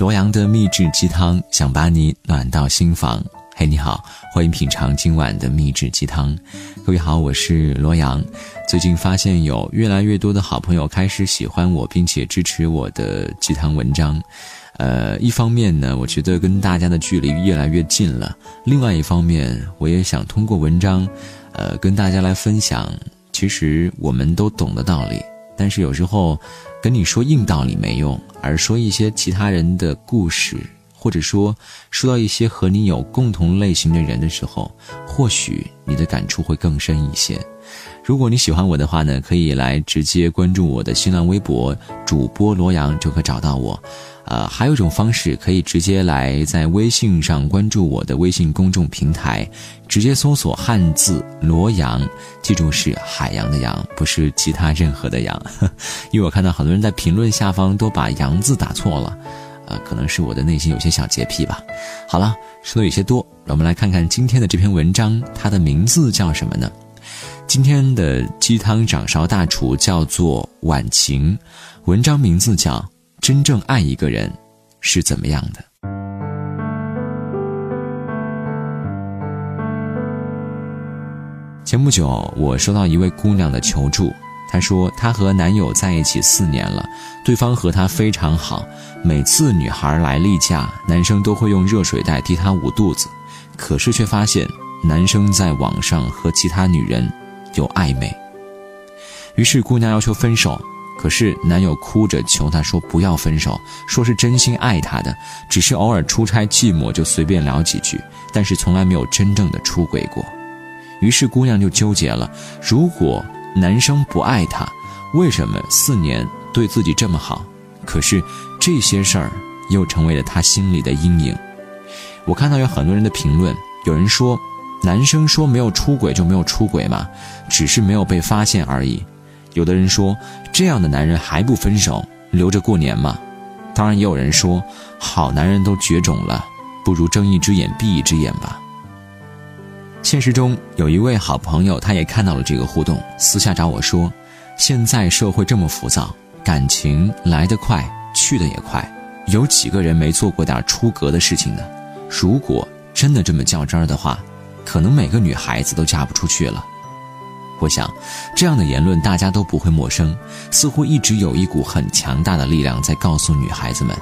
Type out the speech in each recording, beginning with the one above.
罗阳的秘制鸡汤，想把你暖到心房。嘿，你好，欢迎品尝今晚的秘制鸡汤。各位好，我是罗阳。最近发现有越来越多的好朋友开始喜欢我，并且支持我的鸡汤文章。呃，一方面呢，我觉得跟大家的距离越来越近了；另外一方面，我也想通过文章，呃，跟大家来分享，其实我们都懂的道理，但是有时候跟你说硬道理没用，而说一些其他人的故事。或者说，说到一些和你有共同类型的人的时候，或许你的感触会更深一些。如果你喜欢我的话呢，可以来直接关注我的新浪微博主播罗阳就可找到我。呃，还有一种方式，可以直接来在微信上关注我的微信公众平台，直接搜索汉字罗阳，记住是海洋的洋，不是其他任何的洋。因为我看到很多人在评论下方都把洋字打错了。呃，可能是我的内心有些小洁癖吧。好了，说的有些多，让我们来看看今天的这篇文章，它的名字叫什么呢？今天的鸡汤掌勺大厨叫做晚晴，文章名字叫《真正爱一个人是怎么样的》。前不久，我收到一位姑娘的求助。她说，她和男友在一起四年了，对方和她非常好。每次女孩来例假，男生都会用热水袋替她捂肚子，可是却发现男生在网上和其他女人有暧昧。于是姑娘要求分手，可是男友哭着求她说不要分手，说是真心爱她的，只是偶尔出差寂寞就随便聊几句，但是从来没有真正的出轨过。于是姑娘就纠结了，如果。男生不爱她，为什么四年对自己这么好？可是这些事儿又成为了她心里的阴影。我看到有很多人的评论，有人说，男生说没有出轨就没有出轨嘛？只是没有被发现而已。有的人说，这样的男人还不分手，留着过年吗？当然，也有人说，好男人都绝种了，不如睁一只眼闭一只眼吧。现实中有一位好朋友，他也看到了这个互动，私下找我说：“现在社会这么浮躁，感情来得快，去得也快，有几个人没做过点出格的事情呢？如果真的这么较真儿的话，可能每个女孩子都嫁不出去了。”我想，这样的言论大家都不会陌生，似乎一直有一股很强大的力量在告诉女孩子们。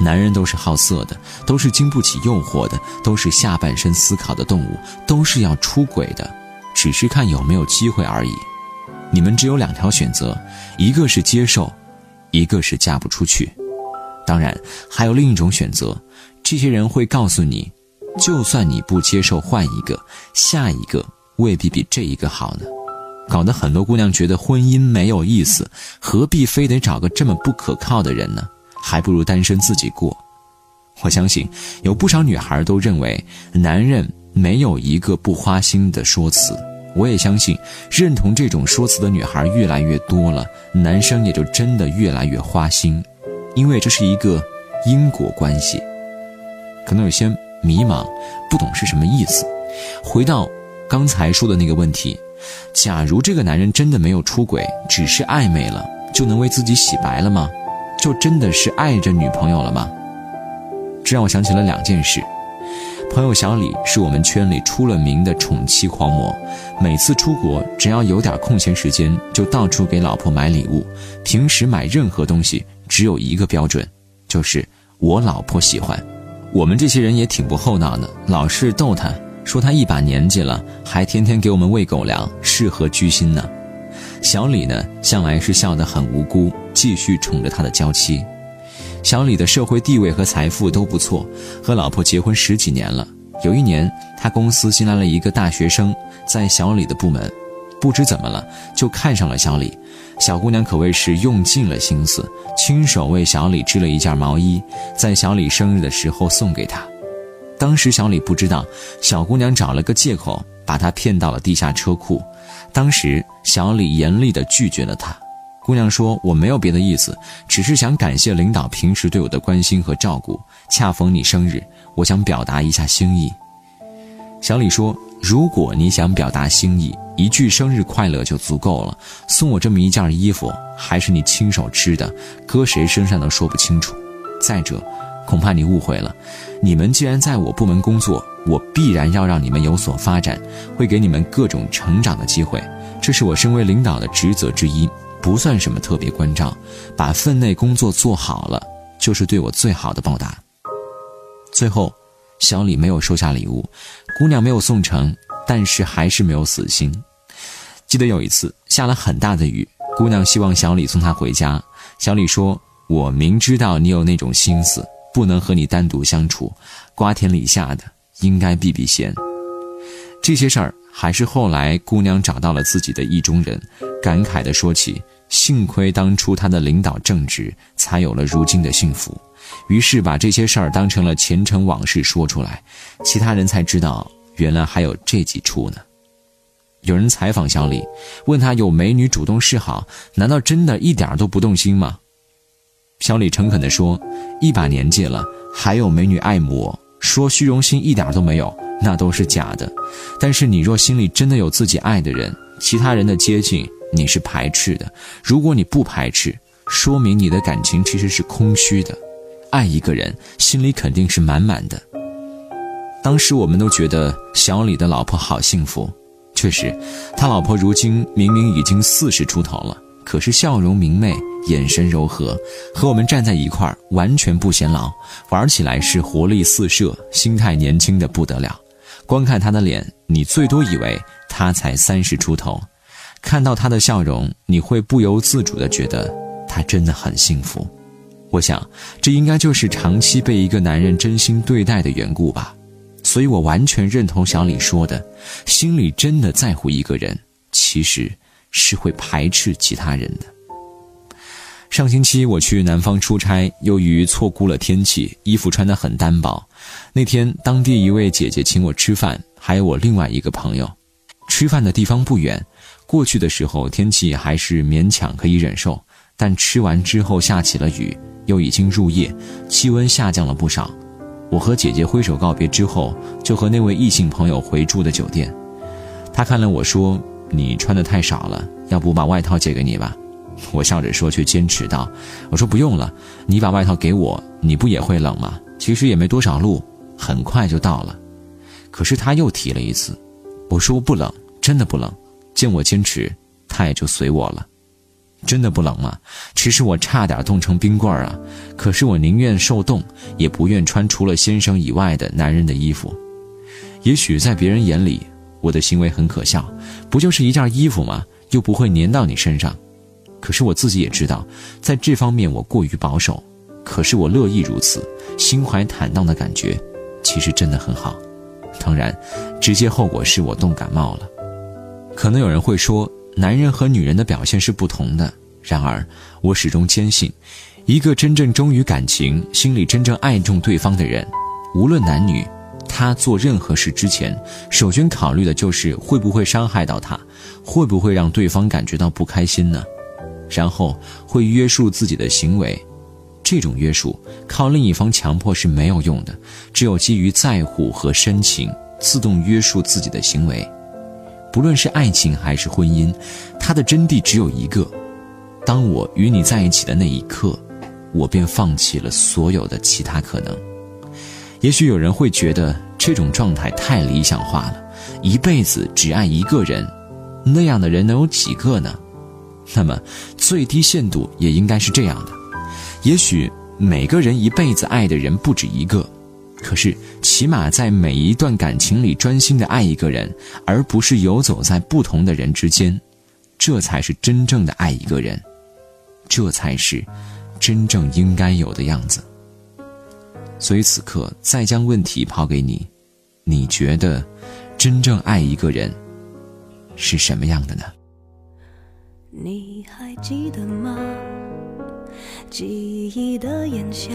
男人都是好色的，都是经不起诱惑的，都是下半身思考的动物，都是要出轨的，只是看有没有机会而已。你们只有两条选择，一个是接受，一个是嫁不出去。当然，还有另一种选择，这些人会告诉你，就算你不接受，换一个，下一个未必比这一个好呢。搞得很多姑娘觉得婚姻没有意思，何必非得找个这么不可靠的人呢？还不如单身自己过。我相信有不少女孩都认为男人没有一个不花心的说辞。我也相信，认同这种说辞的女孩越来越多了，男生也就真的越来越花心，因为这是一个因果关系。可能有些迷茫，不懂是什么意思。回到刚才说的那个问题，假如这个男人真的没有出轨，只是暧昧了，就能为自己洗白了吗？就真的是爱着女朋友了吗？这让我想起了两件事。朋友小李是我们圈里出了名的宠妻狂魔，每次出国只要有点空闲时间，就到处给老婆买礼物。平时买任何东西只有一个标准，就是我老婆喜欢。我们这些人也挺不厚道的，老是逗他，说他一把年纪了，还天天给我们喂狗粮，是何居心呢？小李呢，向来是笑得很无辜，继续宠着他的娇妻。小李的社会地位和财富都不错，和老婆结婚十几年了。有一年，他公司新来了一个大学生，在小李的部门，不知怎么了，就看上了小李。小姑娘可谓是用尽了心思，亲手为小李织了一件毛衣，在小李生日的时候送给他。当时小李不知道，小姑娘找了个借口。把他骗到了地下车库，当时小李严厉地拒绝了他。姑娘说：“我没有别的意思，只是想感谢领导平时对我的关心和照顾。恰逢你生日，我想表达一下心意。”小李说：“如果你想表达心意，一句生日快乐就足够了。送我这么一件衣服，还是你亲手织的，搁谁身上都说不清楚。再者，恐怕你误会了。你们既然在我部门工作，我必然要让你们有所发展，会给你们各种成长的机会，这是我身为领导的职责之一，不算什么特别关照。把分内工作做好了，就是对我最好的报答。最后，小李没有收下礼物，姑娘没有送成，但是还是没有死心。记得有一次下了很大的雨，姑娘希望小李送她回家。小李说：“我明知道你有那种心思，不能和你单独相处，瓜田李下的应该避避嫌。”这些事儿还是后来姑娘找到了自己的意中人，感慨地说起：“幸亏当初他的领导正直，才有了如今的幸福。”于是把这些事儿当成了前尘往事说出来，其他人才知道原来还有这几出呢。有人采访小李，问他有美女主动示好，难道真的一点都不动心吗？小李诚恳地说：“一把年纪了，还有美女爱慕我，说虚荣心一点都没有，那都是假的。但是你若心里真的有自己爱的人，其他人的接近你是排斥的。如果你不排斥，说明你的感情其实是空虚的。爱一个人，心里肯定是满满的。当时我们都觉得小李的老婆好幸福。”确实，他老婆如今明明已经四十出头了，可是笑容明媚，眼神柔和，和我们站在一块儿完全不显老，玩起来是活力四射，心态年轻的不得了。光看他的脸，你最多以为他才三十出头；看到他的笑容，你会不由自主地觉得他真的很幸福。我想，这应该就是长期被一个男人真心对待的缘故吧。所以我完全认同小李说的，心里真的在乎一个人，其实是会排斥其他人的。上星期我去南方出差，由于错估了天气，衣服穿得很单薄。那天当地一位姐姐请我吃饭，还有我另外一个朋友。吃饭的地方不远，过去的时候天气还是勉强可以忍受，但吃完之后下起了雨，又已经入夜，气温下降了不少。我和姐姐挥手告别之后，就和那位异性朋友回住的酒店。他看了我说：“你穿的太少了，要不把外套借给你吧？”我笑着说，却坚持道：“我说不用了，你把外套给我，你不也会冷吗？其实也没多少路，很快就到了。”可是他又提了一次，我说不冷，真的不冷。见我坚持，他也就随我了。真的不冷吗？其实我差点冻成冰棍儿啊！可是我宁愿受冻，也不愿穿除了先生以外的男人的衣服。也许在别人眼里，我的行为很可笑，不就是一件衣服吗？又不会粘到你身上。可是我自己也知道，在这方面我过于保守。可是我乐意如此，心怀坦荡的感觉，其实真的很好。当然，直接后果是我冻感冒了。可能有人会说。男人和女人的表现是不同的，然而我始终坚信，一个真正忠于感情、心里真正爱重对方的人，无论男女，他做任何事之前，首先考虑的就是会不会伤害到他，会不会让对方感觉到不开心呢？然后会约束自己的行为，这种约束靠另一方强迫是没有用的，只有基于在乎和深情，自动约束自己的行为。不论是爱情还是婚姻，它的真谛只有一个：当我与你在一起的那一刻，我便放弃了所有的其他可能。也许有人会觉得这种状态太理想化了，一辈子只爱一个人，那样的人能有几个呢？那么，最低限度也应该是这样的：也许每个人一辈子爱的人不止一个。可是，起码在每一段感情里专心的爱一个人，而不是游走在不同的人之间，这才是真正的爱一个人，这才是真正应该有的样子。所以此刻再将问题抛给你，你觉得真正爱一个人是什么样的呢？你还记得吗？记忆的炎夏。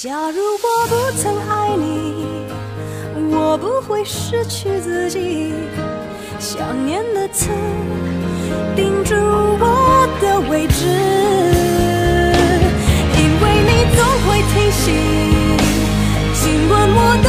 假如我不曾爱你，我不会失去自己。想念的刺钉住我的位置，因为你总会提醒，尽管我的